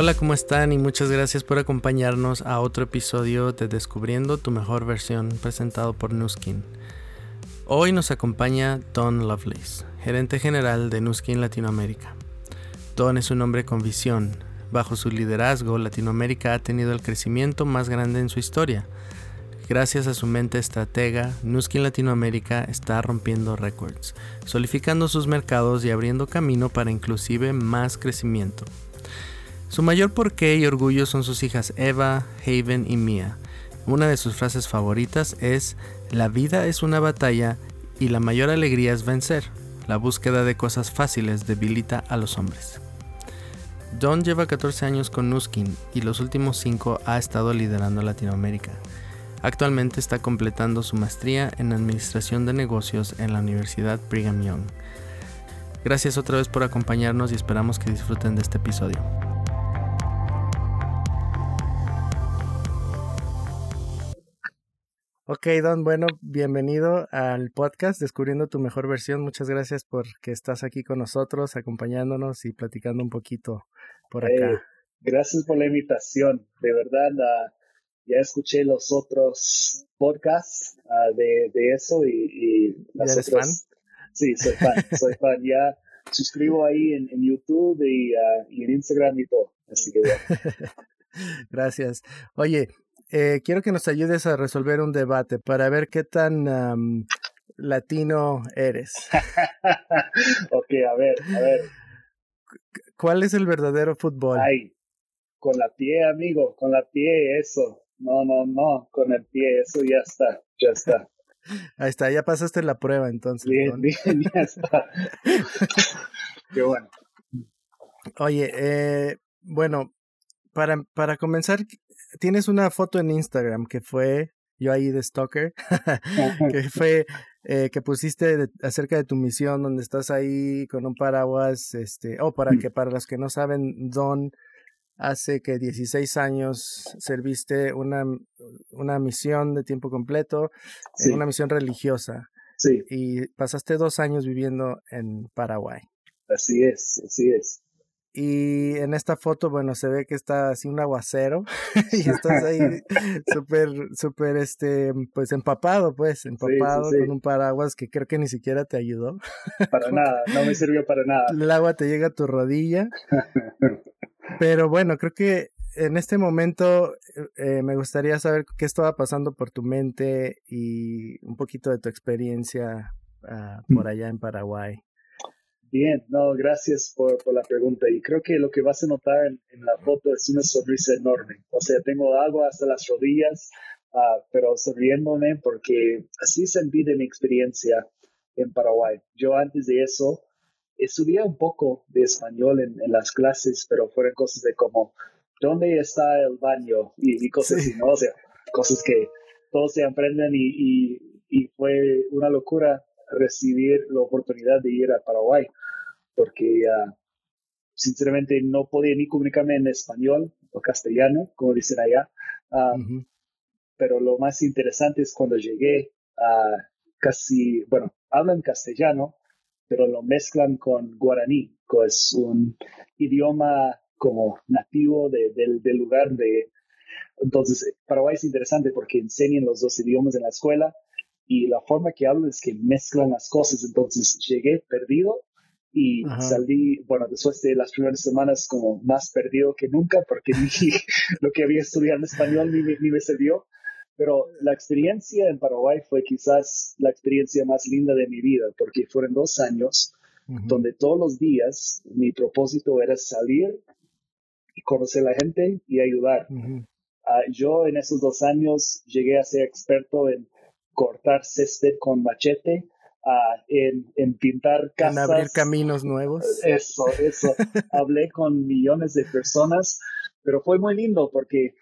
Hola, ¿cómo están? Y muchas gracias por acompañarnos a otro episodio de Descubriendo tu mejor versión presentado por Nuskin. Hoy nos acompaña Don Lovelace, gerente general de Nuskin Latinoamérica. Don es un hombre con visión. Bajo su liderazgo, Latinoamérica ha tenido el crecimiento más grande en su historia. Gracias a su mente estratega, Nuskin Latinoamérica está rompiendo récords, solidificando sus mercados y abriendo camino para inclusive más crecimiento. Su mayor porqué y orgullo son sus hijas Eva, Haven y Mia. Una de sus frases favoritas es, la vida es una batalla y la mayor alegría es vencer. La búsqueda de cosas fáciles debilita a los hombres. Don lleva 14 años con Nuskin y los últimos 5 ha estado liderando Latinoamérica. Actualmente está completando su maestría en Administración de Negocios en la Universidad Brigham Young. Gracias otra vez por acompañarnos y esperamos que disfruten de este episodio. Ok, Don, bueno, bienvenido al podcast Descubriendo tu mejor versión. Muchas gracias por que estás aquí con nosotros, acompañándonos y platicando un poquito por acá. gracias por la invitación. De verdad, uh, ya escuché los otros podcasts uh, de, de, eso y, y las ¿Ya eres fan? Sí, soy fan, soy fan. Ya suscribo ahí en, en YouTube y, uh, y, en Instagram y todo. Así que Gracias. Oye, eh, quiero que nos ayudes a resolver un debate para ver qué tan um, latino eres. ok, a ver, a ver. ¿Cuál es el verdadero fútbol? Ay, con la pie, amigo, con la pie, eso. No, no, no, con el pie, eso ya está, ya está. Ahí está, ya pasaste la prueba entonces. Bien, bien, ya está. Qué bueno. Oye, eh, bueno, para, para comenzar, tienes una foto en Instagram que fue yo ahí de Stalker, que fue eh, que pusiste acerca de tu misión, donde estás ahí con un paraguas, este, oh, para mm. que para los que no saben, Don hace que 16 años serviste una, una misión de tiempo completo, en una misión religiosa. Sí. Y pasaste dos años viviendo en Paraguay. Así es, así es. Y en esta foto, bueno, se ve que está así un aguacero y estás ahí súper, súper, este, pues empapado, pues, empapado con un paraguas que creo que ni siquiera te ayudó. Para nada, no me sirvió para nada. El agua te llega a tu rodilla. Pero bueno, creo que en este momento eh, me gustaría saber qué estaba pasando por tu mente y un poquito de tu experiencia uh, por allá en Paraguay. Bien, no, gracias por, por, la pregunta. Y creo que lo que vas a notar en, la foto es una sonrisa enorme. O sea, tengo agua hasta las rodillas, uh, pero sonriéndome porque así sentí de mi experiencia en Paraguay. Yo antes de eso estudié un poco de español en, en las clases, pero fueron cosas de como, ¿dónde está el baño? Y, y cosas así, ¿no? O sea, cosas que todos se aprenden y, y, y fue una locura recibir la oportunidad de ir a Paraguay, porque uh, sinceramente no podía ni comunicarme en español o castellano, como dicen allá. Uh, Pero lo más interesante es cuando llegué a casi, bueno, hablan castellano, pero lo mezclan con guaraní, que es un idioma como nativo de, del lugar de... Entonces, Paraguay es interesante porque enseñan los dos idiomas en la escuela y la forma que hablo es que mezclan las cosas. Entonces llegué perdido y salí, bueno, después de las primeras semanas como más perdido que nunca porque ni, lo que había estudiado en español ni, ni, me sirvió. Pero la experiencia en Paraguay fue quizás la experiencia más linda de mi vida porque fueron dos años donde todos los días mi propósito era salir y conocer a la gente y ayudar. Ah, yo en esos dos años llegué a ser experto en cortar césped con machete, uh, en, en, pintar casas. En abrir caminos nuevos. Eso, eso. Hablé con millones de personas, pero fue muy lindo porque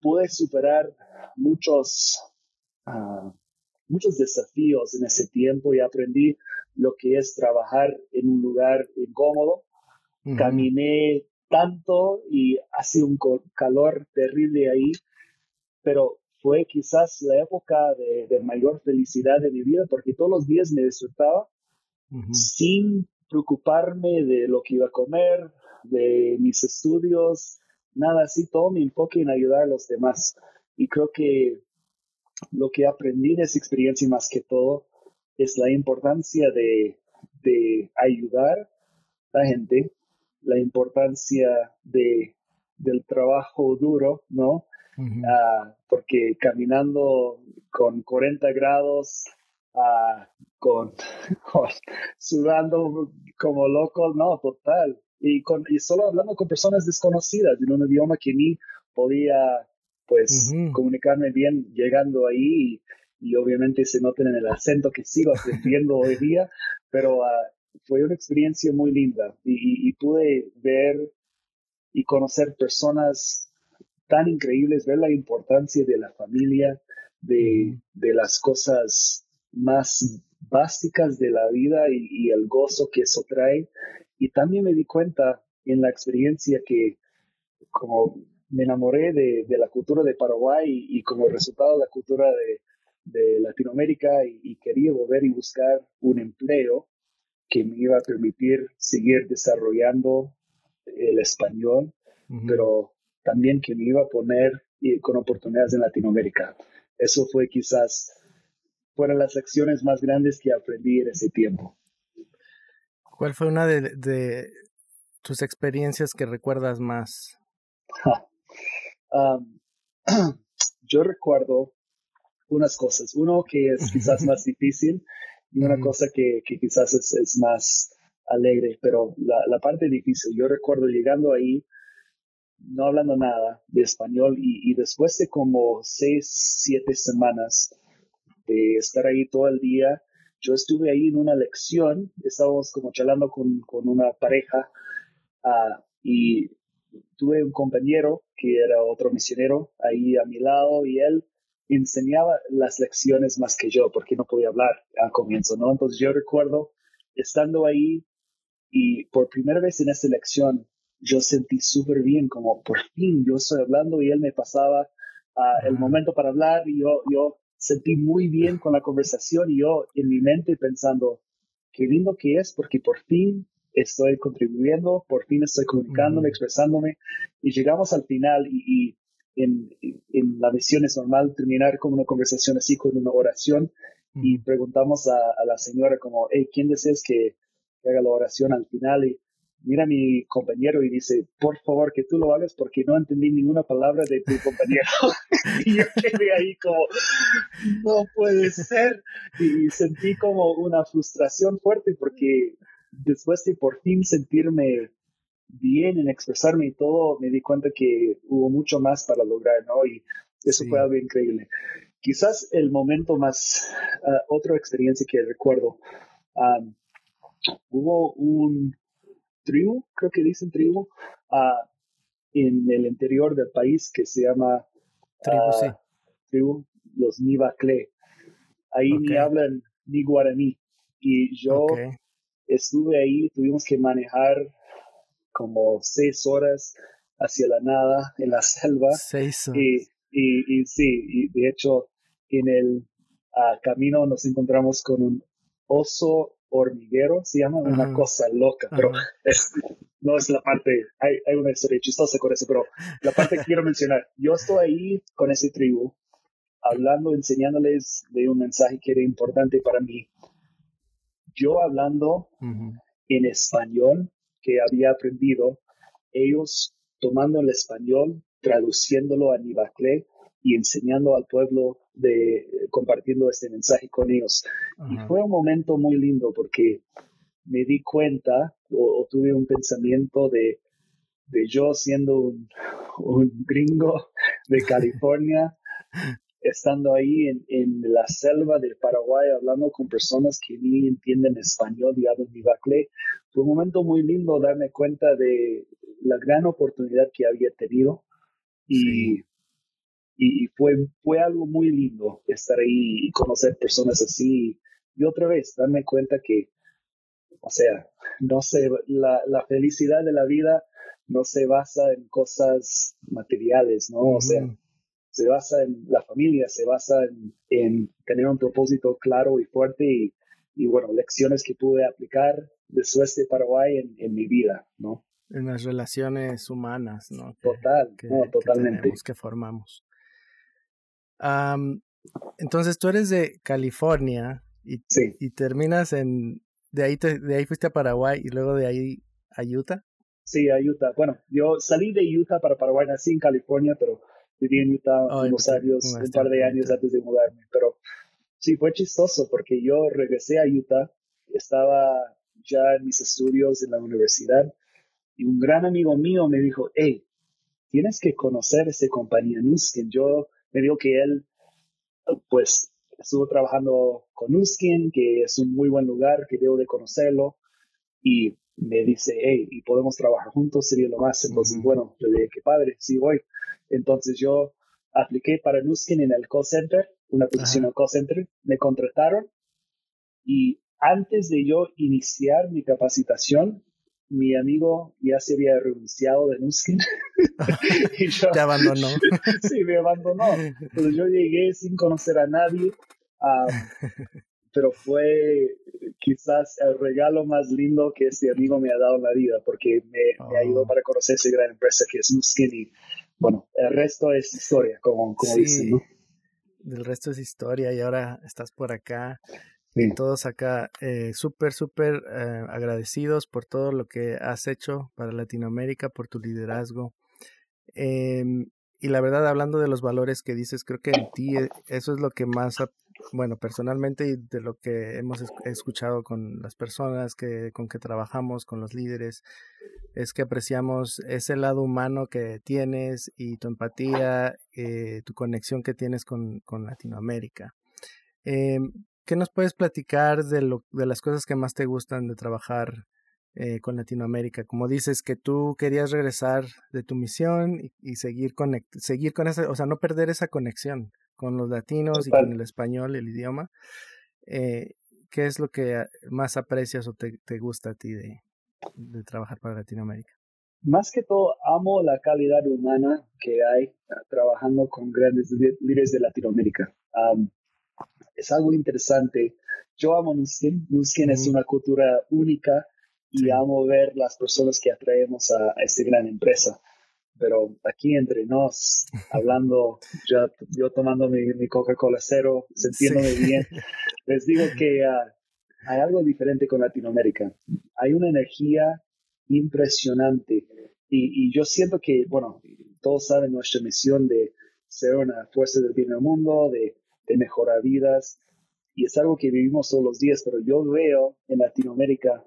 pude superar muchos, uh, muchos desafíos en ese tiempo y aprendí lo que es trabajar en un lugar incómodo. Caminé tanto y hace un calor terrible ahí, pero fue quizás la época de, mayor felicidad de mi vida porque todos los días me despertaba sin preocuparme de lo que iba a comer, de mis estudios, nada así, todo mi enfoque en ayudar a los demás. Y creo que lo que aprendí de esa experiencia más que todo es la importancia de, de ayudar a la gente, la importancia de, del trabajo duro, ¿no? Ah, porque caminando con 40 grados, uh, con, sudando como loco, no, total. Y, con, y solo hablando con personas desconocidas en un idioma que ni podía pues comunicarme bien llegando ahí y, obviamente se noten en el acento que sigo aprendiendo hoy día, pero ah, fue una experiencia muy linda. Y, pude ver y conocer personas tan increíbles, ver la importancia de la familia, de, de las cosas más básicas de la vida y, el gozo que eso trae. Y también me di cuenta en la experiencia que como me enamoré de, la cultura de Paraguay y, como resultado de la cultura de, Latinoamérica y, quería volver y buscar un empleo que me iba a permitir seguir desarrollando el español, pero también que me iba a poner con oportunidades en Latinoamérica. Eso fue quizás, fueron las lecciones más grandes que aprendí en ese tiempo. ¿Cuál fue una de, tus experiencias que recuerdas más? yo recuerdo unas cosas. Uno que es quizás más difícil y una cosa que, quizás es, más alegre, pero la, parte difícil, yo recuerdo llegando ahí, no hablando nada de español y, después de como seis, siete semanas de estar ahí todo el día, yo estuve ahí en una lección, estábamos como charlando con, una pareja ah, y tuve un compañero que era otro misionero ahí a mi lado y él enseñaba las lecciones más que yo porque no podía hablar al comienzo, ¿no? Entonces yo recuerdo estando ahí y por primera vez en esa lección yo sentí súper bien como por fin yo estoy hablando y él me pasaba ah, el momento para hablar y yo, yo sentí muy bien con la conversación y yo en mi mente pensando, qué lindo que es porque por fin estoy contribuyendo, por fin estoy comunicándome, expresándome y llegamos al final y, en, la misión es normal terminar con una conversación así, con una oración y preguntamos a, la señora como, hey, ¿quién deseas que, haga la oración al final? Y mira a mi compañero y dice, por favor que tú lo hagas porque no entendí ninguna palabra de tu compañero. y yo quedé ahí como, no puede ser. Y sentí como una frustración fuerte porque después de por fin sentirme bien en expresarme y todo, me di cuenta que hubo mucho más para lograr, ¿no? Y eso fue algo increíble. Quizás el momento más, ah, otra experiencia que recuerdo, hubo un tribu, creo que dicen tribu, uh, en el interior del país que se llama tribu, ah, sí. tribu los Nivacle. Ahí ni hablan ni guaraní. Y yo estuve ahí, tuvimos que manejar como seis horas hacia la nada en la selva. Seis horas. Y, y, sí, y de hecho en el ah, camino nos encontramos con un oso hormiguero, se llama una cosa loca, pero no es la parte, hay, hay, una historia chistosa con eso, pero la parte que quiero mencionar, yo estoy ahí con ese tribu, hablando, enseñándoles de un mensaje que era importante para mí, yo hablando en español que había aprendido, ellos tomando el español, traduciéndolo a Nivaclé y enseñando al pueblo de compartiendo este mensaje con ellos. Y fue un momento muy lindo porque me di cuenta o, tuve un pensamiento de, de yo siendo un, un, gringo de California estando ahí en, en, la selva del Paraguay hablando con personas que ni entienden español y hablan Bacle, Fue un momento muy lindo darme cuenta de la gran oportunidad que había tenido. Y, y fue, fue algo muy lindo estar ahí y conocer personas así. Y otra vez, darme cuenta que, o sea, no sé, la, la felicidad de la vida no se basa en cosas materiales, ¿no? O sea, se basa en la familia, se basa en, tener un propósito claro y fuerte y, bueno, lecciones que pude aplicar de Paraguay en, mi vida, ¿no? en las relaciones humanas, ¿no? Total, no, totalmente. Que, formamos. Entonces tú eres de California y, y terminas en, de ahí, de ahí fuiste a Paraguay y luego de ahí a Utah. Sí, a Utah. Bueno, yo salí de Utah para Paraguay, nací en California, pero viví en Utah unos años, un par de años antes de mudarme. Pero sí, fue chistoso porque yo regresé a Utah, estaba ya en mis estudios en la universidad y un gran amigo mío me dijo, hey, tienes que conocer esa compañía Nuskin. Yo me dijo que él, pues, estuvo trabajando con Nuskin, que es un muy buen lugar, que debo de conocerlo. Y me dice, hey, y podemos trabajar juntos, sería lo más. Entonces, bueno, yo dije, qué padre, sí voy. Entonces yo apliqué para Nuskin en el call center, una posición en el call center, me contrataron y antes de yo iniciar mi capacitación, mi amigo ya se había renunciado de Nuskin. y Te abandonó. sí, me abandonó. Entonces yo llegué sin conocer a nadie, pero fue quizás el regalo más lindo que este amigo me ha dado en la vida, porque me, ha ayudado oh. para conocer esa gran empresa que es Nuskin y bueno, el resto es historia, como, como dicen, ¿no? El resto es historia y ahora estás por acá y todos acá eh, súper, súper eh, agradecidos por todo lo que has hecho para Latinoamérica, por tu liderazgo. Em, y la verdad, hablando de los valores que dices, creo que en ti eh, eso es lo que más, bueno, personalmente y de lo que hemos escuchado con las personas que, con que trabajamos, con los líderes, es que apreciamos ese lado humano que tienes y tu empatía, tu conexión que tienes con, con Latinoamérica. Eh, ¿Qué nos puedes platicar de, lo, de las cosas que más te gustan de trabajar eh, con Latinoamérica? Como dices que tú querías regresar de tu misión y, seguir, seguir con esa, o sea, no perder esa conexión con los latinos y con el español, el idioma. Eh, ¿Qué es lo que más aprecias o te, te gusta a ti de, de, trabajar para Latinoamérica? Más que todo, amo la calidad humana que hay ah, trabajando con grandes líderes de Latinoamérica es algo interesante. Yo amo Nuskin. Nuskin es una cultura única y amo ver las personas que atraemos a, esta gran empresa. Pero aquí entre nos, hablando, yo, yo tomando mi, Coca-Cola cero, sintiéndome bien, les digo que ah, hay algo diferente con Latinoamérica. Hay una energía impresionante y, y, yo siento que, bueno, todos saben nuestra misión de ser una fuerza del bien en el mundo, de de mejorar vidas. Y es algo que vivimos todos los días, pero yo veo en Latinoamérica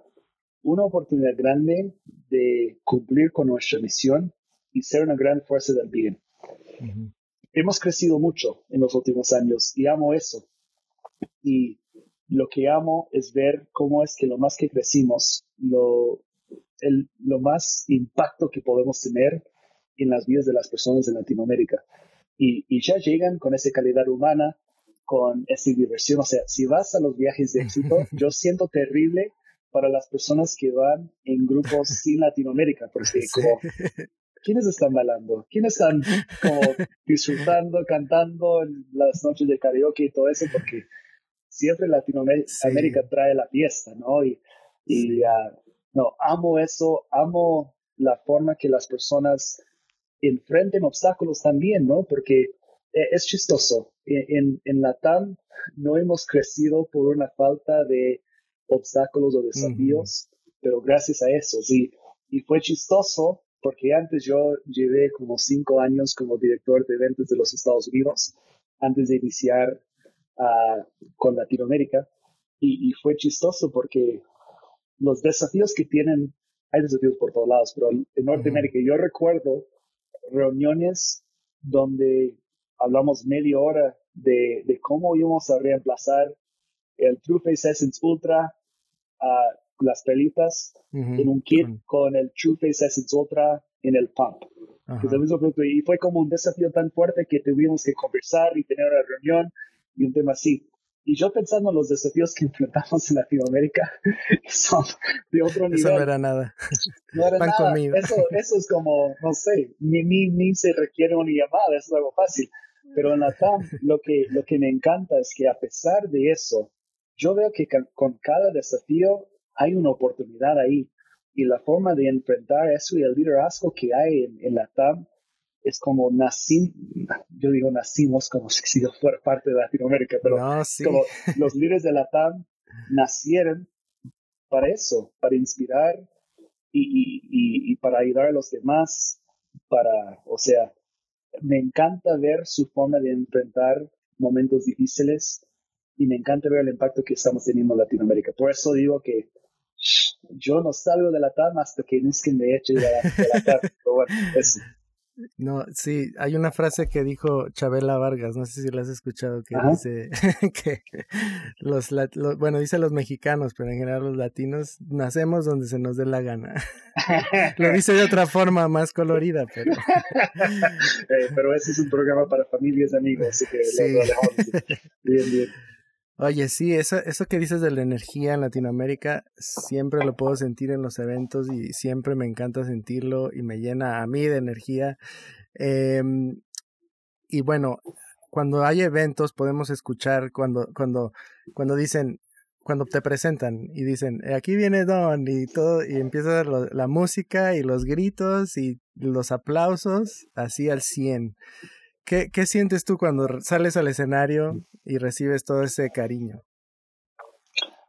una oportunidad grande de cumplir con nuestra misión y ser una gran fuerza del bien. Hemos crecido mucho en los últimos años y amo eso. Y lo que amo es ver cómo es que lo más que crecimos, lo, el, lo más impacto que podemos tener en las vidas de las personas en Latinoamérica. Y, y ya llegan con esa calidad humana, con esa diversión. O sea, si vas a los viajes de éxito, yo siento terrible para las personas que van en grupos sin Latinoamérica, porque como, ¿quiénes están bailando? ¿Quiénes están como disfrutando, cantando en las noches de karaoke y todo eso? Porque siempre Latinoamérica trae la fiesta, ¿no? Y, y ah, no, amo eso, amo la forma que las personas enfrenten obstáculos también, ¿no? Porque es chistoso. En, en la TAM no hemos crecido por una falta de obstáculos o desafíos, pero gracias a eso, sí. Y fue chistoso porque antes yo llevé como cinco años como director de eventos de los Estados Unidos, antes de iniciar uh, con Latinoamérica. Y, y, fue chistoso porque los desafíos que tienen, hay desafíos por todos lados, pero en Norteamérica yo recuerdo reuniones donde hablamos media hora de, de cómo íbamos a reemplazar el True Face Essence Ultra a las pelitas en un kit con el True Face Essence Ultra en el pump. Y fue como un desafío tan fuerte que tuvimos que conversar y tener una reunión y un tema así. Y yo pensando en los desafíos que enfrentamos en Latinoamérica, son de otro nivel. Eso no era nada. No era nada. Eso, eso es como, no sé, ni, ni, ni se requiere una llamada, eso es algo fácil. Pero en la TAM lo que, lo que me encanta es que a pesar de eso, yo veo que con cada desafío hay una oportunidad ahí. y la forma de enfrentar eso y el liderazgo que hay en, la TAM es como nací, yo digo nacimos como si fuera parte de Latinoamérica, pero como los líderes de la TAM nacieron para eso, para inspirar y, y, para ayudar a los demás, para, o sea, me encanta ver su forma de enfrentar momentos difíciles y me encanta ver el impacto que estamos teniendo en Latinoamérica. Por eso digo que yo no salgo de la TAM hasta que Niskin me eche de la, de la. Pero bueno, eso. No, sí, hay una frase que dijo Chabela Vargas, no sé si la has escuchado, que dice que los, bueno, dice los mexicanos, pero en general los latinos nacemos donde se nos dé la gana. Lo dice de otra forma más colorida, pero... Eh, pero ese es un programa para familias y amigos, así que Bien, bien. Oye, sí, eso, eso que dices de la energía en Latinoamérica, siempre lo puedo sentir en los eventos y siempre me encanta sentirlo y me llena a mí de energía. Em, y bueno, cuando hay eventos podemos escuchar cuando, cuando, cuando dicen, cuando te presentan y dicen, eh, aquí viene Don y todo, y empieza la música y los gritos y los aplausos así al 100. ¿Qué, ¿Qué sientes tú cuando sales al escenario y recibes todo ese cariño?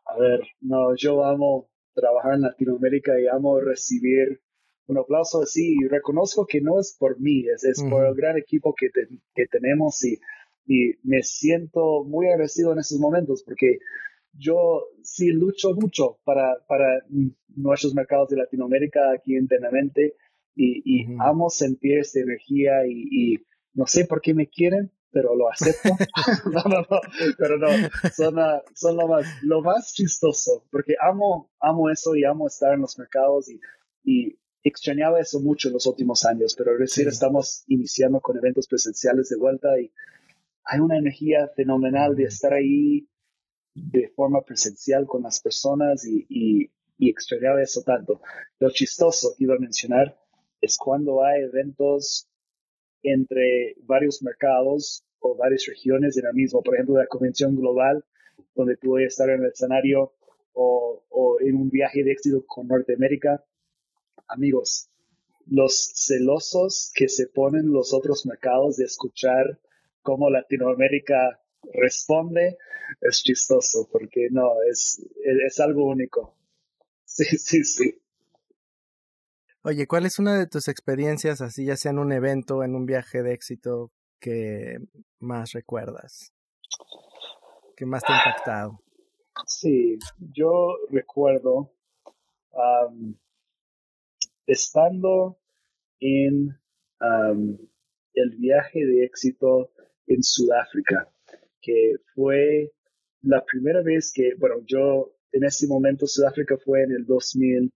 A ver, no, yo amo trabajar en Latinoamérica y amo recibir un aplauso así y reconozco que no es por mí, es, es por el gran equipo que, que tenemos y, y, me siento muy agradecido en esos momentos porque yo sí lucho mucho para, para nuestros mercados de Latinoamérica aquí internamente y, y amo sentir esta energía y, y no sé por qué me quieren, pero lo acepto. no, no, no, pero no, son, ah, son lo, más, lo más chistoso, porque amo, amo eso y amo estar en los mercados y, y extrañaba eso mucho en los últimos años, pero recién estamos iniciando con eventos presenciales de vuelta y hay una energía fenomenal de estar ahí de forma presencial con las personas y, y, y extrañaba eso tanto. Lo chistoso que iba a mencionar es cuando hay eventos entre varios mercados o varias regiones en el mismo, por ejemplo, la convención global, donde pude estar en el escenario o, o en un viaje de éxito con Norteamérica. Amigos, los celosos que se ponen los otros mercados de escuchar cómo Latinoamérica responde es chistoso porque no, es, es algo único. Sí, sí, sí. Oye, ¿cuál es una de tus experiencias, así ya sea en un evento, en un viaje de éxito, que más recuerdas? ¿Qué más te ha impactado? Sí, yo recuerdo estando en el viaje de éxito en Sudáfrica, que fue la primera vez que, bueno, yo en ese momento Sudáfrica fue en el 2000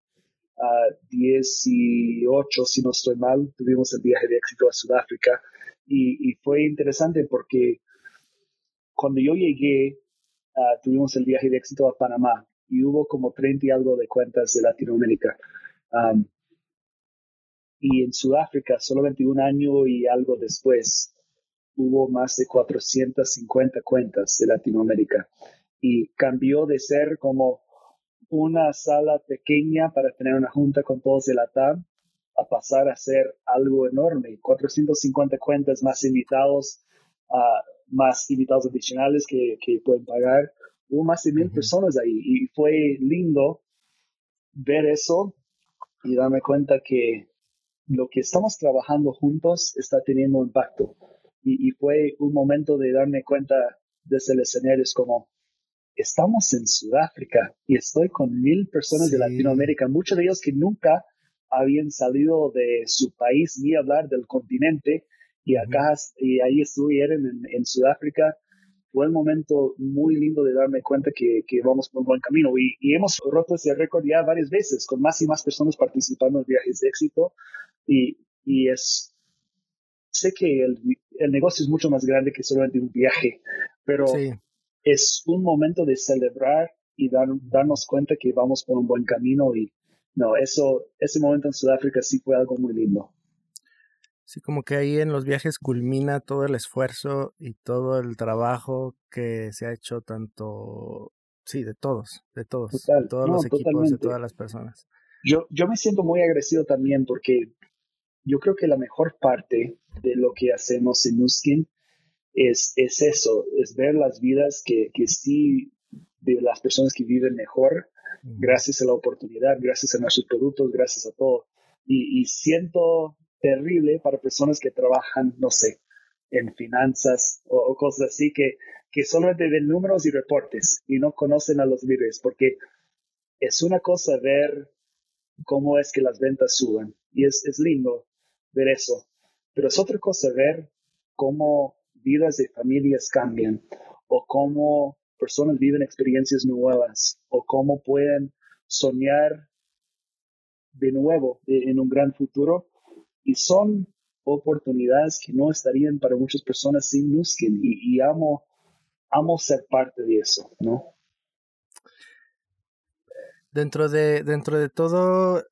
uh, 18, si no estoy mal, tuvimos el viaje de éxito a Sudáfrica y, fue interesante porque cuando yo llegué, uh, tuvimos el viaje de éxito a Panamá y hubo como 30 y algo de cuentas de Latinoamérica. Um, y en Sudáfrica, solamente un año y algo después, hubo más de 450 cuentas de Latinoamérica. Y cambió de ser como una sala pequeña para tener una junta con todos de la TAM a pasar a ser algo enorme. 450 cuentas más invitados, uh, más invitados adicionales que, que, pueden pagar. Hubo más de mil personas ahí y fue lindo ver eso y darme cuenta que lo que estamos trabajando juntos está teniendo impacto. Y, y fue un momento de darme cuenta desde el escenario, es como, estamos en Sudáfrica y estoy con mil personas de Latinoamérica, muchos de ellos que nunca habían salido de su país ni hablar del continente. Y acá y ahí estuvieron en, en, Sudáfrica. Fue un momento muy lindo de darme cuenta que, que vamos por un buen camino. Y, y, hemos roto ese récord ya varias veces con más y más personas participando en viajes de éxito. Y, y es sé que el, el, negocio es mucho más grande que solamente un viaje, pero es un momento de celebrar y darnos cuenta que vamos por un buen camino y no, eso, ese momento en Sudáfrica sí fue algo muy lindo. Sí, como que ahí en los viajes culmina todo el esfuerzo y todo el trabajo que se ha hecho tanto, sí, de todos, de todos, de todos los equipos, de todas las personas. Yo, yo me siento muy agradecido también porque yo creo que la mejor parte de lo que hacemos en Nuskin es, es eso, es ver las vidas que, que sí, de las personas que viven mejor, gracias a la oportunidad, gracias a nuestros productos, gracias a todo. Y, y siento terrible para personas que trabajan, no sé, en finanzas o, cosas así, que, que solamente ven números y reportes y no conocen a los líderes, porque es una cosa ver cómo es que las ventas suben y es, es lindo ver eso, pero es otra cosa ver cómo vidas de familias cambian o cómo personas viven experiencias nuevas o cómo pueden soñar de nuevo en un gran futuro. Y son oportunidades que no estarían para muchas personas sin Nuskin y, amo, amo ser parte de eso, ¿no? Dentro de, dentro de todo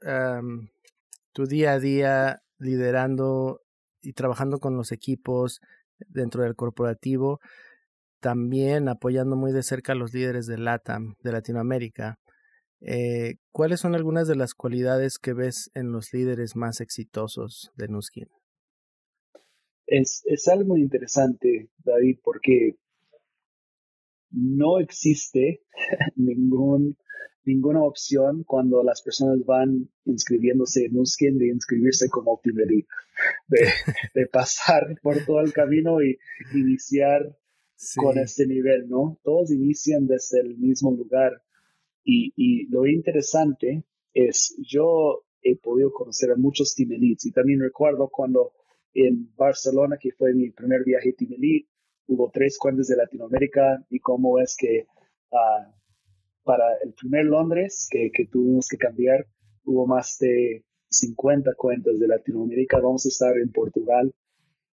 tu día a día liderando y trabajando con los equipos dentro del corporativo, también apoyando muy de cerca a los líderes de LATAM, de Latinoamérica. Eh, ¿Cuáles son algunas de las cualidades que ves en los líderes más exitosos de Nuskin? Es, es algo interesante, David, porque no existe ningún, ninguna opción cuando las personas van inscribiéndose en Nuskin de inscribirse como team de, de pasar por todo el camino y iniciar con este nivel, ¿no? Todos inician desde el mismo lugar. Y, y, lo interesante es, yo he podido conocer a muchos team elites y también recuerdo cuando en Barcelona, que fue mi primer viaje team elite, hubo tres cuentas de Latinoamérica y cómo es que uh, para el primer Londres que, que tuvimos que cambiar, hubo más de 50 cuentas de Latinoamérica. Vamos a estar en Portugal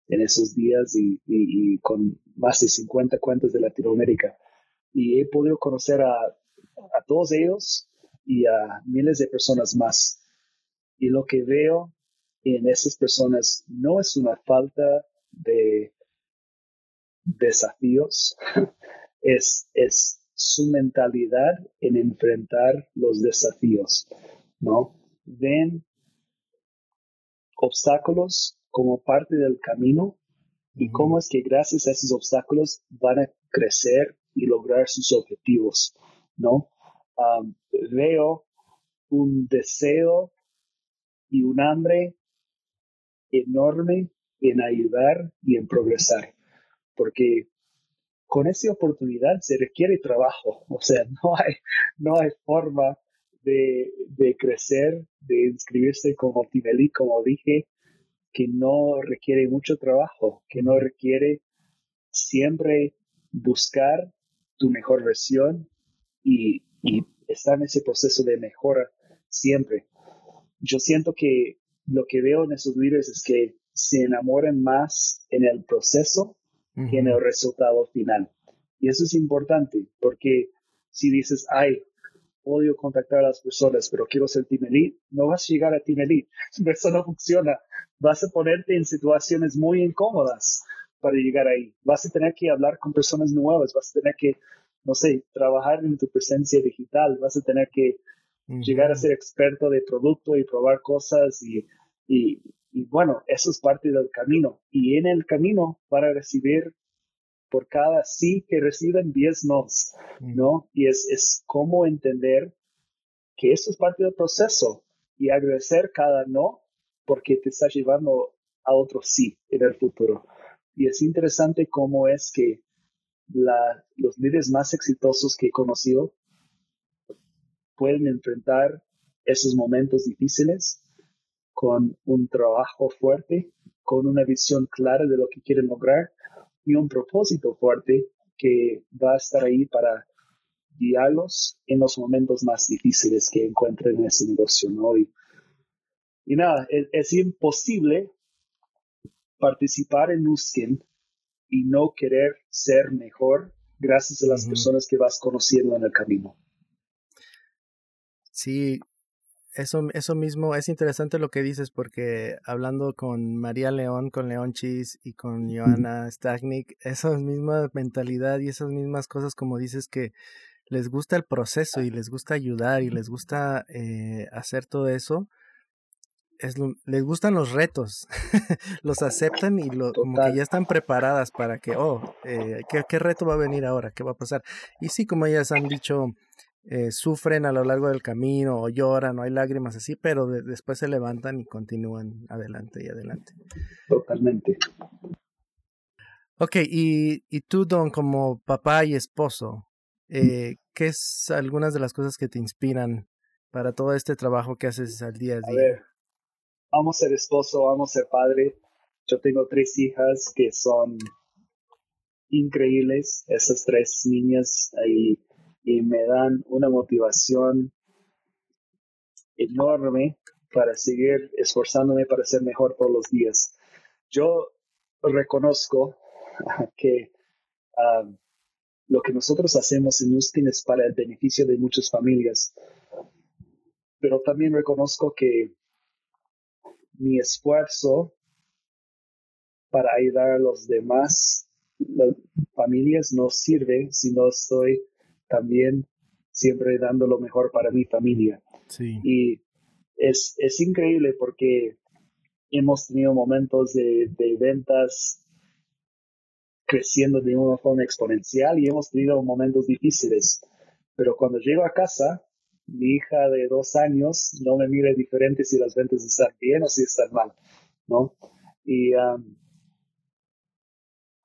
en esos días y, con más de 50 cuentas de Latinoamérica. Y he podido conocer a, a todos ellos y a miles de personas más. Y lo que veo en esas personas no es una falta de desafíos, es, es su mentalidad en enfrentar los desafíos, ¿no? Ven obstáculos como parte del camino y cómo es que gracias a esos obstáculos van a crecer y lograr sus objetivos, ¿no? veo un deseo y un hambre enorme en ayudar y en progresar, porque con esa oportunidad se requiere trabajo, o sea, no hay, no hay forma de, de crecer, de inscribirse como Timelí, como dije, que no requiere mucho trabajo, que no requiere siempre buscar tu mejor versión y, y estar en ese proceso de mejora siempre. Yo siento que lo que veo en esos líderes es que se enamoran más en el proceso que en el resultado final. Y eso es importante porque si dices, ay, odio contactar a las personas, pero quiero ser team elite, no vas a llegar a team elite. Eso no funciona. Vas a ponerte en situaciones muy incómodas para llegar ahí. Vas a tener que hablar con personas nuevas, vas a tener que, no sé, trabajar en tu presencia digital, vas a tener que llegar a ser experto de producto y probar cosas y, y, y bueno, eso es parte del camino. Y en el camino para recibir por cada sí que reciben 10 nos, mm. ¿no? Y es, es cómo entender que eso es parte del proceso y agradecer cada no porque te está llevando a otro sí en el futuro. Y es interesante cómo es que la, los líderes más exitosos que he conocido pueden enfrentar esos momentos difíciles con un trabajo fuerte, con una visión clara de lo que quieren lograr y un propósito fuerte que va a estar ahí para guiarlos en los momentos más difíciles que encuentren en ese negocio, ¿no? Y, nada, es, imposible participar en Nuskin y no querer ser mejor gracias a las personas que vas conociendo en el camino. Sí, eso, eso mismo es interesante lo que dices porque hablando con María León, con León Chis y con Joana Stagnik, esa misma mentalidad y esas mismas cosas como dices que les gusta el proceso y les gusta ayudar y les gusta eh, hacer todo eso, es, les gustan los retos, los aceptan y lo, como que ya están preparadas para que, oh, eh, ¿qué, reto va a venir ahora? ¿Qué va a pasar? Y sí, como ellas han dicho, eh, sufren a lo largo del camino o lloran o hay lágrimas así, pero después se levantan y continúan adelante y adelante. Totalmente. Ok, y, y tú, Don, como papá y esposo, eh, ¿qué es algunas de las cosas que te inspiran para todo este trabajo que haces al día a día? A ver, vamos a ser esposo, vamos a ser padre. Yo tengo tres hijas que son increíbles, esas tres niñas ahí, y me dan una motivación enorme para seguir esforzándome para ser mejor todos los días. Yo reconozco que um, lo que nosotros hacemos en Nuskin es para el beneficio de muchas familias, pero también reconozco que mi esfuerzo para ayudar a los demás familias no sirve si no estoy también siempre dando lo mejor para mi familia. Y es, es increíble porque hemos tenido momentos de, de ventas creciendo de una forma exponencial y hemos tenido momentos difíciles. Pero cuando llego a casa, mi hija de dos años no me mira diferente si las ventas están bien o si están mal, ¿no? Y um,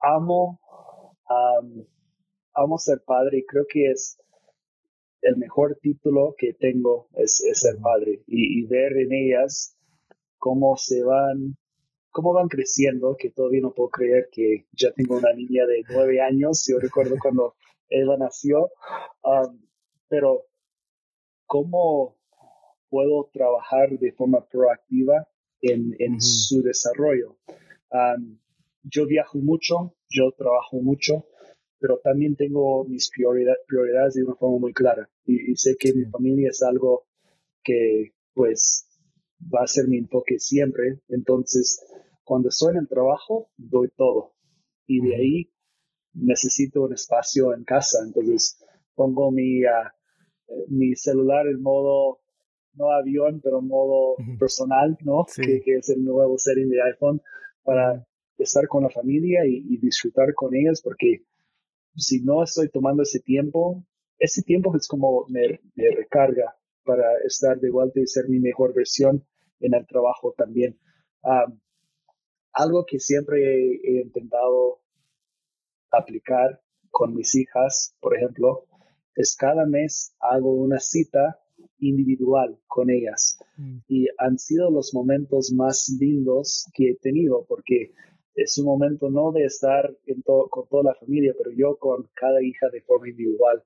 amo, um, amo ser padre y creo que es el mejor título que tengo es, ser padre. Y, y, ver en ellas cómo se van cómo van creciendo, que todavía no puedo creer que ya tengo una niña de nueve años, yo recuerdo cuando ella nació, um, pero cómo puedo trabajar de forma proactiva en, en su desarrollo. Um, yo viajo mucho, yo trabajo mucho, pero también tengo mis prioridades de una forma muy clara y, y sé que mi familia es algo que pues va a ser mi enfoque siempre. Entonces, cuando estoy en el trabajo, doy todo. Y de ahí necesito un espacio en casa. Entonces, pongo mi, ah, mi celular en modo, no avión, pero en modo personal, ¿no? Que, es el nuevo setting de iPhone para estar con la familia y, disfrutar con ellas, porque si no estoy tomando ese tiempo, ese tiempo es como me, recarga para estar de vuelta y ser mi mejor versión en el trabajo también. algo que siempre he, intentado aplicar con mis hijas, por ejemplo, es cada mes hago una cita individual con ellas. Mm. Y han sido los momentos más lindos que he tenido porque es un momento no de estar con toda la familia, pero yo con cada hija de forma individual.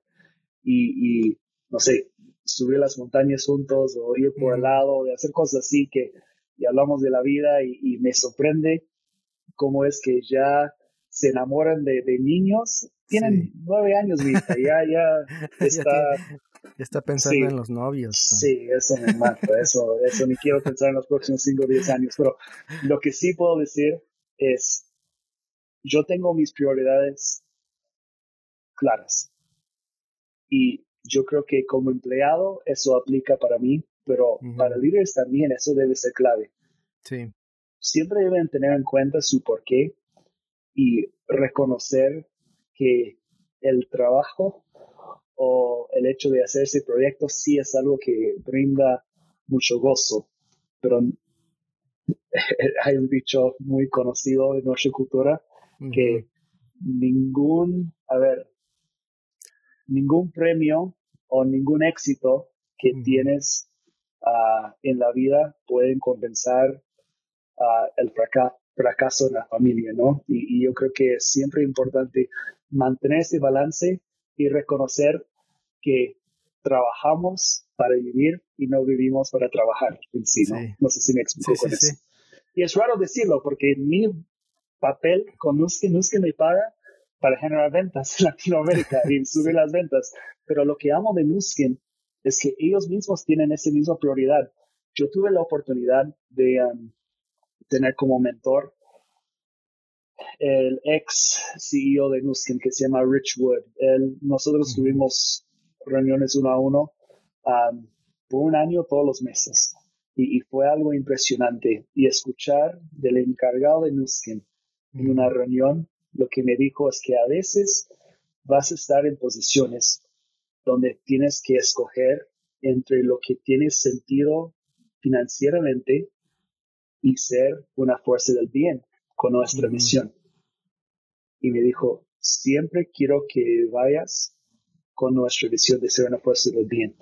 Y, no sé, subir las montañas juntos o ir por el lado, de hacer cosas así que y hablamos de la vida y, me sorprende cómo es que ya se enamoran de, niños. Tienen nueve años, vista, ya, ya está... está pensando en los novios. Sí, eso me mata, eso, eso ni quiero pensar en los próximos cinco o diez años, pero lo que sí puedo decir es, yo tengo mis prioridades claras. Y yo creo que como empleado eso aplica para mí, pero para líderes también eso debe ser clave. Sí. Siempre deben tener en cuenta su porqué y reconocer que el trabajo o el hecho de hacer ese proyecto sí es algo que brinda mucho gozo, pero hay un dicho muy conocido en nuestra cultura que ningún, a ver, ningún premio o ningún éxito que tienes ah, en la vida pueden compensar ah, el fracaso en la familia, ¿no? Y, y, yo creo que es siempre importante mantener ese balance y reconocer que trabajamos para vivir y no vivimos para trabajar en sí, ¿no? No sé si me explico con eso. Y es raro decirlo porque mi papel con Nuskin, Nuskin me paga para generar ventas en Latinoamérica y subir las ventas. Pero lo que amo de Nuskin es que ellos mismos tienen esa misma prioridad. Yo tuve la oportunidad de um, tener como mentor el ex CEO de Nuskin que se llama Rich Wood. nosotros tuvimos reuniones uno a uno por un año todos los meses. Y, fue algo impresionante. Y escuchar del encargado de Nuskin en una reunión, lo que me dijo es que a veces vas a estar en posiciones donde tienes que escoger entre lo que tiene sentido financieramente y ser una fuerza del bien con nuestra misión. Y me dijo, siempre quiero que vayas con nuestra visión de ser una fuerza del bien.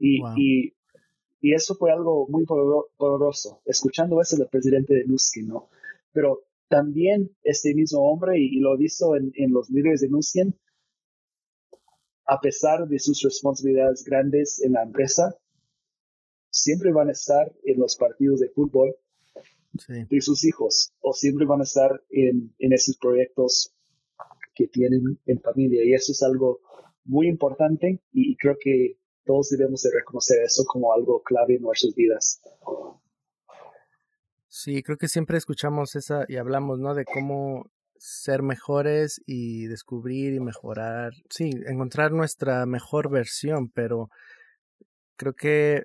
Y, y, y, eso fue algo muy poderoso, escuchando eso del presidente de Nuskin, ¿no? Pero también este mismo hombre, y, lo he visto en, en, los líderes de Nuskin, a pesar de sus responsabilidades grandes en la empresa, siempre van a estar en los partidos de fútbol de sus hijos o siempre van a estar en, en esos proyectos que tienen en familia. Y eso es algo muy importante y, creo que todos debemos de reconocer eso como algo clave en nuestras vidas. Sí, creo que siempre escuchamos esa y hablamos, ¿no? De cómo ser mejores y descubrir y mejorar, sí, encontrar nuestra mejor versión, pero creo que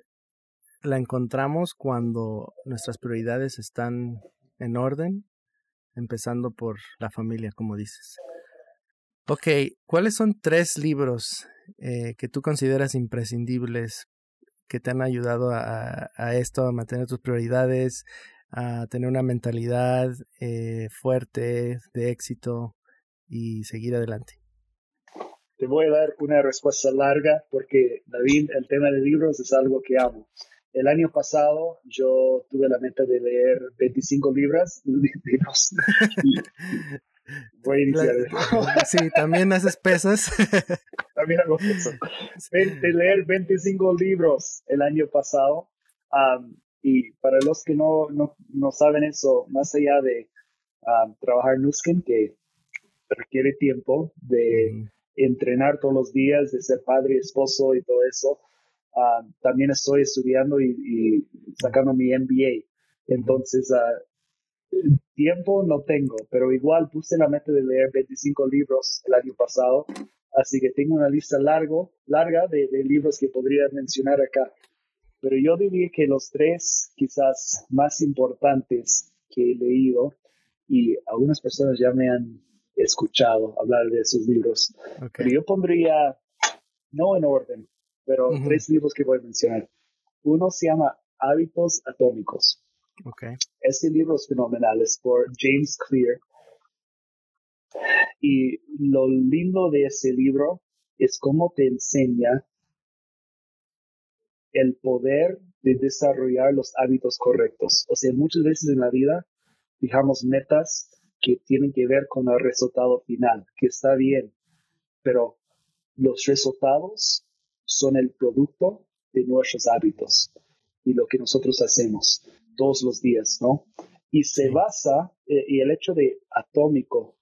la encontramos cuando nuestras prioridades están en orden, empezando por la familia, como dices. Ok, ¿cuáles son tres libros eh, que tú consideras imprescindibles que te han ayudado a, esto, a mantener tus prioridades, a tener una mentalidad eh, fuerte, de éxito y seguir adelante? Te voy a dar una respuesta larga porque, David, el tema de libros es algo que amo. El año pasado yo tuve la meta de leer 25 libros, libros Voy a iniciar. sí, también haces pesas. también hago pesas. De leer 25 libros el año pasado. y para los que no, no, no, saben eso, más allá de trabajar Nuskin, que requiere tiempo, de entrenar todos los días, de ser padre, esposo y todo eso, también estoy estudiando y, sacando mi MBA. Entonces, uh, tiempo no tengo, pero igual puse la meta de leer 25 libros el año pasado, así que tengo una lista largo, larga de, libros que podría mencionar acá. Pero yo diría que los tres quizás más importantes que he leído, y algunas personas ya me han escuchado hablar de esos libros, pero yo pondría, no en orden, pero tres libros que voy a mencionar. Uno se llama Hábitos Atómicos. Okay. Este libro es fenomenal, es por James Clear. Y lo lindo de ese libro es cómo te enseña el poder de desarrollar los hábitos correctos. O sea, muchas veces en la vida fijamos metas que tienen que ver con el resultado final, que está bien, pero los resultados son el producto de nuestros hábitos y lo que nosotros hacemos todos los días, ¿no? Y se basa, eh, y el hecho de atómico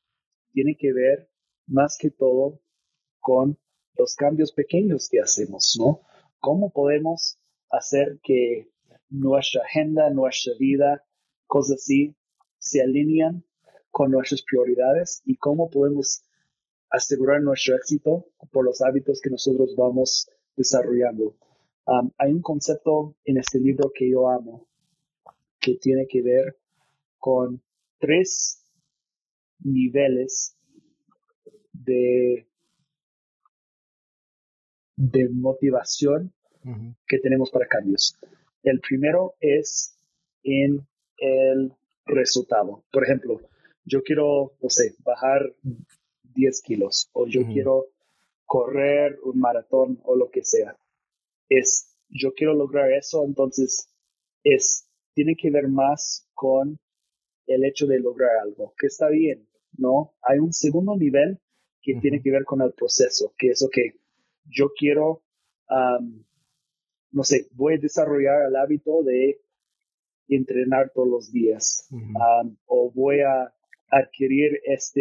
tiene que ver más que todo con los cambios pequeños que hacemos, ¿no? ¿Cómo podemos hacer que nuestra agenda, nuestra vida, cosas así, se alinean con nuestras prioridades y cómo podemos asegurar nuestro éxito por los hábitos que nosotros vamos desarrollando. hay un concepto en este libro que yo amo, que tiene que ver con tres niveles de, de motivación que tenemos para cambios. El primero es en el resultado. Por ejemplo, yo quiero, no sé, bajar 10 kilos o yo quiero correr un maratón o lo que sea. Es, yo quiero lograr eso, entonces es tiene que ver más con el hecho de lograr algo, que está bien, ¿no? Hay un segundo nivel que tiene que ver con el proceso, que es, ok, yo quiero, no sé, voy a desarrollar el hábito de entrenar todos los días, o voy a adquirir esta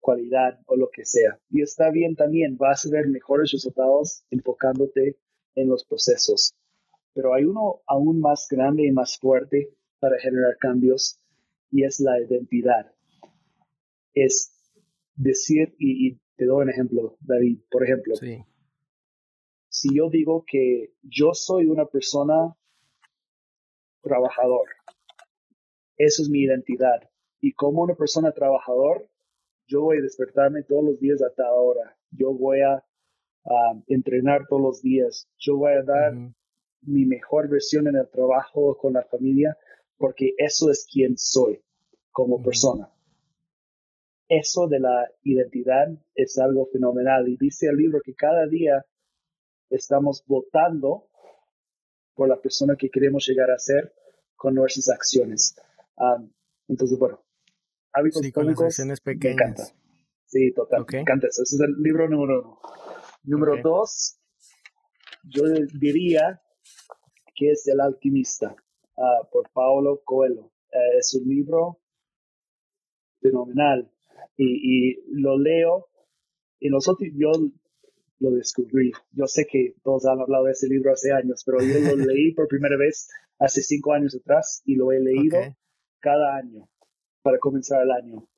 cualidad o lo que sea. Y está bien también, vas a ver mejores resultados enfocándote en los procesos pero hay uno aún más grande y más fuerte para generar cambios y es la identidad. Es decir, y, te doy un ejemplo, David, por ejemplo, si yo digo que yo soy una persona trabajador, eso es mi identidad. Y como una persona trabajador, yo voy a despertarme todos los días a tal hora. Yo voy a entrenar todos los días. Yo voy a dar mi mejor versión en el trabajo con la familia, porque eso es quien soy como persona. Eso de la identidad es algo fenomenal. Y dice el libro que cada día estamos votando por la persona que queremos llegar a ser con nuestras acciones. entonces, bueno, hábitos sí, acciones pequeñas. Me encanta. Sí, total. Me encanta eso. Ese es el libro número uno. Número dos, yo diría que es El alquimista ah, por Paulo Coelho. Eh, es un libro fenomenal y, lo leo y nosotros yo lo descubrí. Yo sé que todos han hablado de ese libro hace años, pero yo lo leí por primera vez hace cinco años atrás y lo he leído cada año para comenzar el año,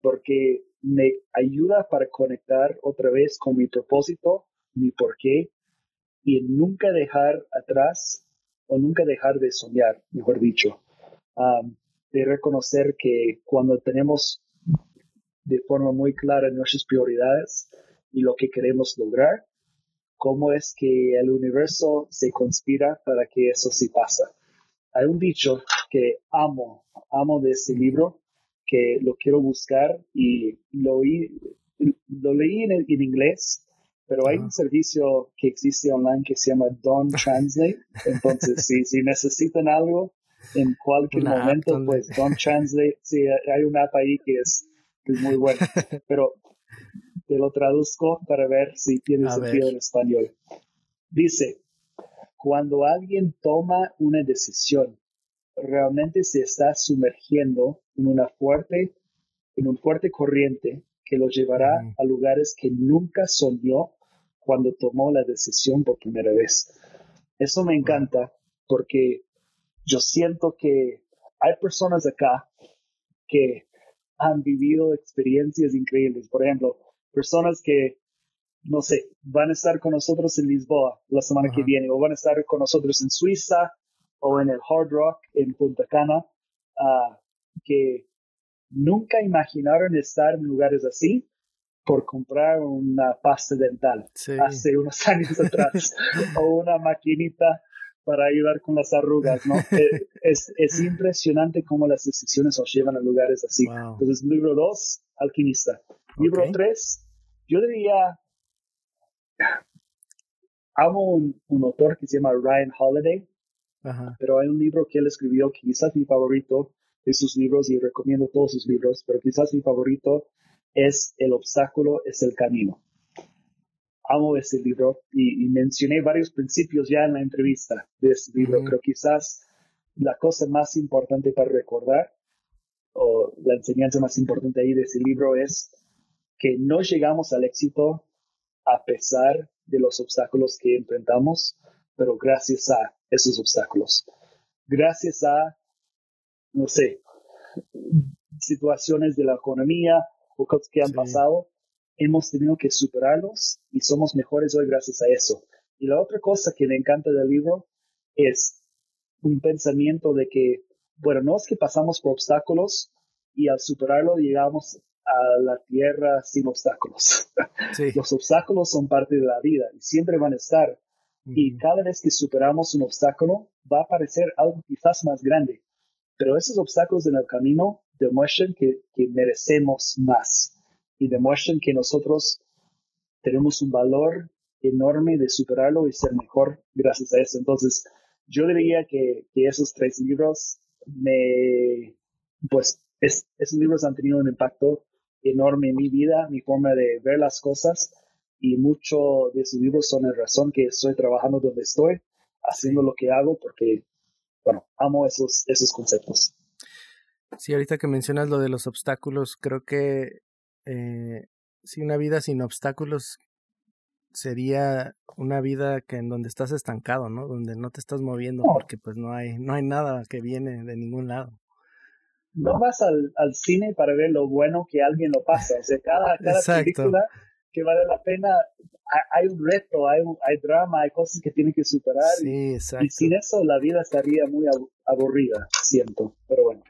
porque me ayuda para conectar otra vez con mi propósito, mi porqué, y nunca dejar atrás o nunca dejar de soñar, mejor dicho, de reconocer que cuando tenemos de forma muy clara nuestras prioridades y lo que queremos lograr, cómo es que el universo se conspira para que eso sí pasa. Hay un dicho que amo, amo de este libro, que lo quiero buscar y lo, lo leí en, inglés, pero hay un servicio que existe online que se llama Don Translate. Entonces, si, si necesitan algo en cualquier momento, pues Don Translate, sí, hay una app ahí que es, que es muy buena. Pero te lo traduzco para ver si tiene sentido en español. Dice, cuando alguien toma una decisión, realmente se está sumergiendo en una fuerte, en un fuerte corriente que lo llevará a lugares que nunca soñó cuando tomó la decisión por primera vez. Eso me encanta porque yo siento que hay personas acá que han vivido experiencias increíbles. Por ejemplo, personas que, no sé, van a estar con nosotros en Lisboa la semana que viene, o van a estar con nosotros en Suiza, o en el Hard Rock en Punta Cana, ah, que nunca imaginaron estar en lugares así por comprar una pasta dental hace unos años atrás, o una maquinita para ayudar con las arrugas, ¿no? Eh, es, es, impresionante cómo las decisiones os llevan a lugares así. Entonces, libro 2, Alquimista. Libro 3, yo diría, amo un, un, autor que se llama Ryan Holiday, pero hay un libro que él escribió, que quizás mi favorito de sus libros, y recomiendo todos sus libros, pero quizás mi favorito es El obstáculo es el camino. Amo ese libro y, mencioné varios principios ya en la entrevista de ese libro, pero quizás la cosa más importante para recordar o la enseñanza más importante ahí de ese libro es que no llegamos al éxito a pesar de los obstáculos que enfrentamos, pero gracias a esos obstáculos. Gracias a, no sé, situaciones de la economía cosas que han pasado, hemos tenido que superarlos y somos mejores hoy gracias a eso. Y la otra cosa que me encanta del libro es un pensamiento de que, bueno, no es que pasamos por obstáculos y al superarlo llegamos a la tierra sin obstáculos. Los obstáculos son parte de la vida y siempre van a estar. Y cada vez que superamos un obstáculo, va a aparecer algo quizás más grande. Pero esos obstáculos en el camino demuestran que, que merecemos más y demuestran que nosotros tenemos un valor enorme de superarlo y ser mejor gracias a eso. Entonces, yo diría que, que esos tres libros me, pues, es, esos libros han tenido un impacto enorme en mi vida, mi forma de ver las cosas y muchos de sus libros son la razón que estoy trabajando donde estoy, haciendo lo que hago porque, bueno, amo esos, esos conceptos. Sí, ahorita que mencionas lo de los obstáculos, creo que eh, si una vida sin obstáculos sería una vida que en donde estás estancado, ¿no? Donde no te estás moviendo porque pues no hay no hay nada que viene de ningún lado. No vas al, al cine para ver lo bueno que alguien lo pasa, o sea, cada, cada película que vale la pena. Hay, un reto, hay, hay drama, hay cosas que tienen que superar. Sí, y, y sin eso la vida estaría muy aburrida, siento. Pero bueno.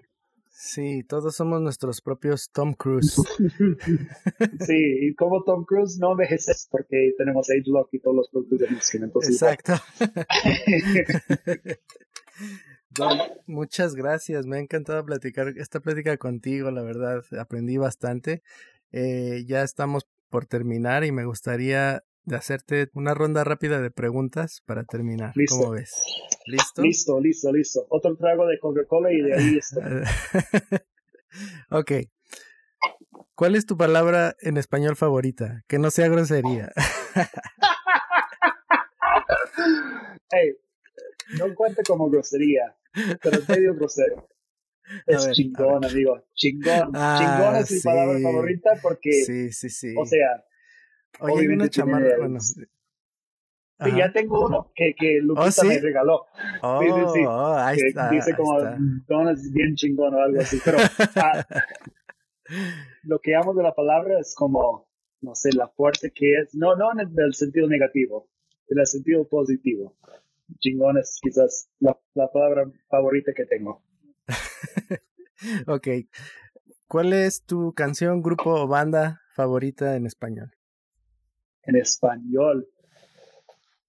Sí, todos somos nuestros propios Tom Cruise. sí, y como Tom Cruise no envejeces porque tenemos Age Lock y todos los productos de Nuskin. Exacto. muchas gracias. Me ha encantado platicar esta plática contigo, la verdad. Aprendí bastante. Eh, ya estamos por terminar y me gustaría de hacerte una ronda rápida de preguntas para terminar. ¿Cómo ves? ¿Listo? Listo, listo, listo. Otro trago de Coca-Cola y de ahí está. ok. ¿Cuál es tu palabra en español favorita? Que no sea grosería. hey, no cuente como grosería, pero es medio grosero. Es chingón, amigo. Chingón. Ah, chingón es mi palabra favorita porque, sí, sí, sí. o sea, Oye, una chamarra, bueno. Sí, ya tengo uno que, que ¿Oh, Lupita me regaló. Oh, sí, sí, sí. Oh, ahí está, dice como donas bien chingón o algo así. Pero ah, lo que amo de la palabra es como, no sé, la fuerte que es. No, no en el, sentido negativo, en el sentido positivo. Chingón es quizás la, la palabra favorita que tengo. ok. ¿Cuál es tu canción, grupo o banda favorita en español? En español.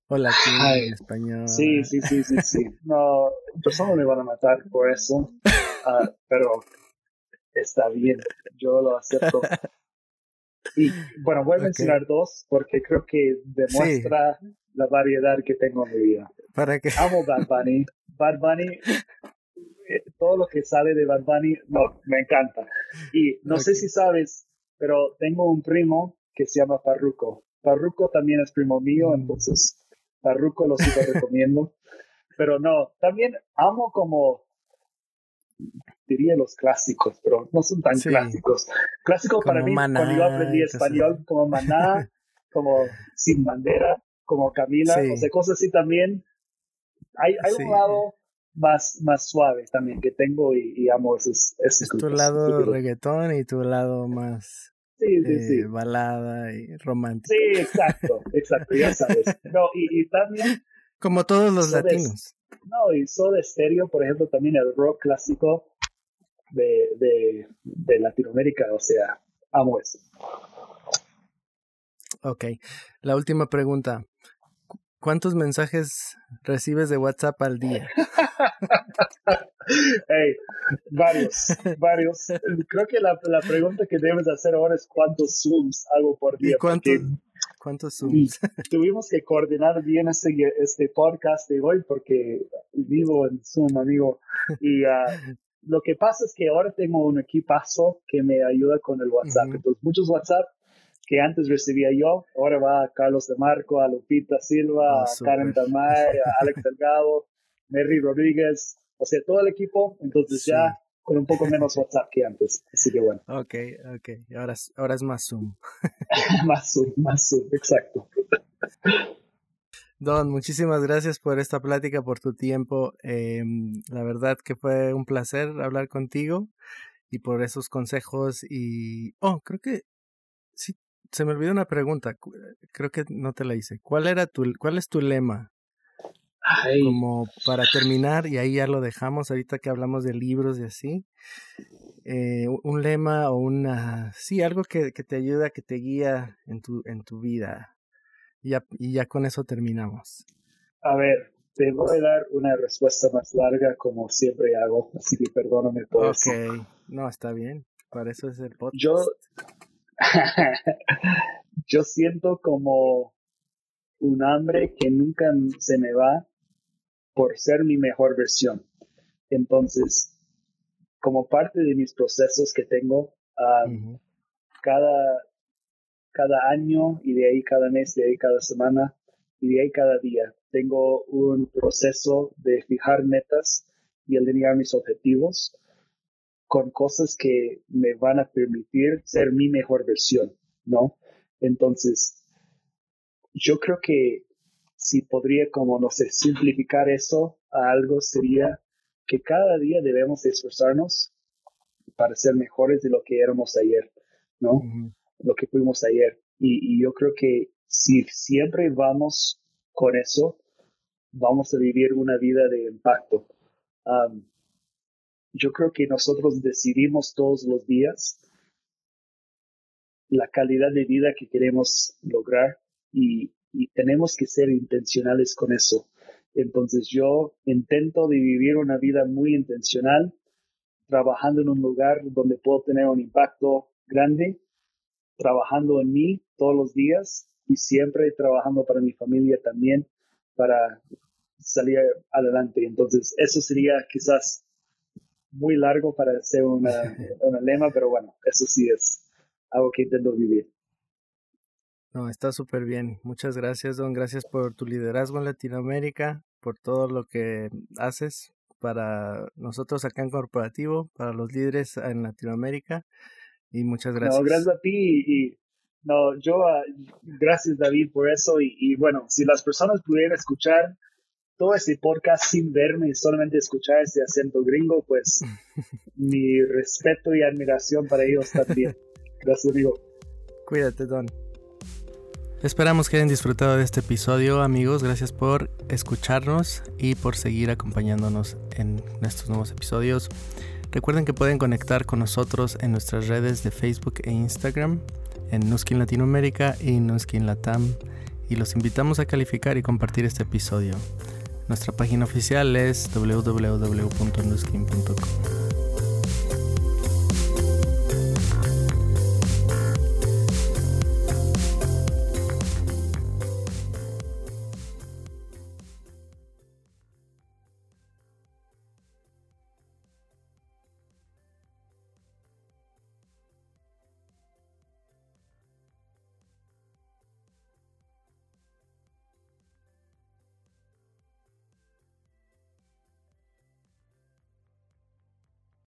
Hola, en español. Sí, sí, sí, sí, sí. No, personas me van a matar por eso, ah, pero está bien, yo lo acepto. Y bueno, voy a mencionar dos porque creo que demuestra la variedad que tengo en mi vida. ¿Para qué? Amo Bad Bunny. Bad Bunny, eh, todo lo que sale de Bad Bunny, no, me encanta. Y no sé si sabes, pero tengo un primo que se llama Farruko. Farruko también es primo mío, mm. entonces Farruko lo sigo recomiendo. Pero no, también amo como, diría los clásicos, pero no son tan clásicos. Clásicos para mí, cuando yo aprendí español, como Maná, como Sin Bandera, como Camila, o sea, cosas así también. Hay, hay un lado más, más suave también que tengo y, amo esos, esos Es tu lado reggaetón y tu lado más Sí, sí, sí. Eh, balada y romántica. Sí, exacto, exacto, ya sabes. No, y, también... Como todos los latinos. no, y Soda Stereo, por ejemplo, también el rock clásico de, de, de Latinoamérica, o sea, amo eso. Ok, la última pregunta. ¿Cuántos mensajes recibes de WhatsApp al día? hey, varios, varios. Creo que la, la, pregunta que debes hacer ahora es cuántos Zooms hago por día. ¿Y cuántos, cuántos Zooms? Tuvimos que coordinar bien este, este podcast de hoy porque vivo en Zoom, amigo. Y uh, lo que pasa es que ahora tengo un equipazo que me ayuda con el WhatsApp. Entonces, muchos WhatsApp que antes recibía yo, ahora va a Carlos de Marco, a Lupita Silva, ah, a Karen Tamay, a Alex Delgado, Mary Rodríguez, o sea, todo el equipo, entonces ya con un poco menos WhatsApp que antes, así que bueno. Ok, ok, ahora, ahora es más Zoom. más Zoom, más Zoom, exacto. Don, muchísimas gracias por esta plática, por tu tiempo. Em, la verdad que fue un placer hablar contigo y por esos consejos y... Oh, creo que sí, se me olvidó una pregunta, creo que no te la hice. ¿Cuál era tu, cuál es tu lema? Como para terminar, y ahí ya lo dejamos, ahorita que hablamos de libros y así. Eh, un lema o una, sí, algo que, que, te ayuda, que te guía en tu, en tu vida. Y ya, y ya con eso terminamos. A ver, te voy a dar una respuesta más larga como siempre hago, así que perdóname por eso. Ok, no, está bien, para eso es el podcast. Yo, yo siento como un hambre que nunca se me va por ser mi mejor versión. Entonces, como parte de mis procesos que tengo, ah, cada, cada año y de ahí cada mes, de ahí cada semana y de ahí cada día, tengo un proceso de fijar metas y alinear mis objetivos con cosas que me van a permitir ser mi mejor versión, ¿no? Entonces, yo creo que si podría, como, no sé, simplificar eso a algo sería que cada día debemos esforzarnos para ser mejores de lo que éramos ayer, ¿no? Lo que fuimos ayer. Y, yo creo que si siempre vamos con eso, vamos a vivir una vida de impacto. yo creo que nosotros decidimos todos los días la calidad de vida que queremos lograr y, y tenemos que ser intencionales con eso. Entonces yo intento de vivir una vida muy intencional, trabajando en un lugar donde puedo tener un impacto grande, trabajando en mí todos los días y siempre trabajando para mi familia también para salir adelante. Entonces eso sería quizás muy largo para hacer una, una lema, pero bueno, eso sí es algo que intento vivir. No, está súper bien. Muchas gracias, Don. Gracias por tu liderazgo en Latinoamérica, por todo lo que haces para nosotros acá en Corporativo, para los líderes en Latinoamérica. Y muchas gracias. No, gracias a ti. Y, no, yo, ah, gracias David por eso. Y, y, bueno, si las personas pudieran escuchar todo ese podcast sin verme y solamente escuchar ese acento gringo, pues mi respeto y admiración para ellos también. Gracias, amigo. Cuídate, Don. Esperamos que hayan disfrutado de este episodio, amigos. Gracias por escucharnos y por seguir acompañándonos en estos nuevos episodios. Recuerden que pueden conectar con nosotros en nuestras redes de Facebook e Instagram, en Nuskin Latinoamérica y Nuskin Latam, y los invitamos a calificar y compartir este episodio. Nuestra página oficial es www.nuskin.com.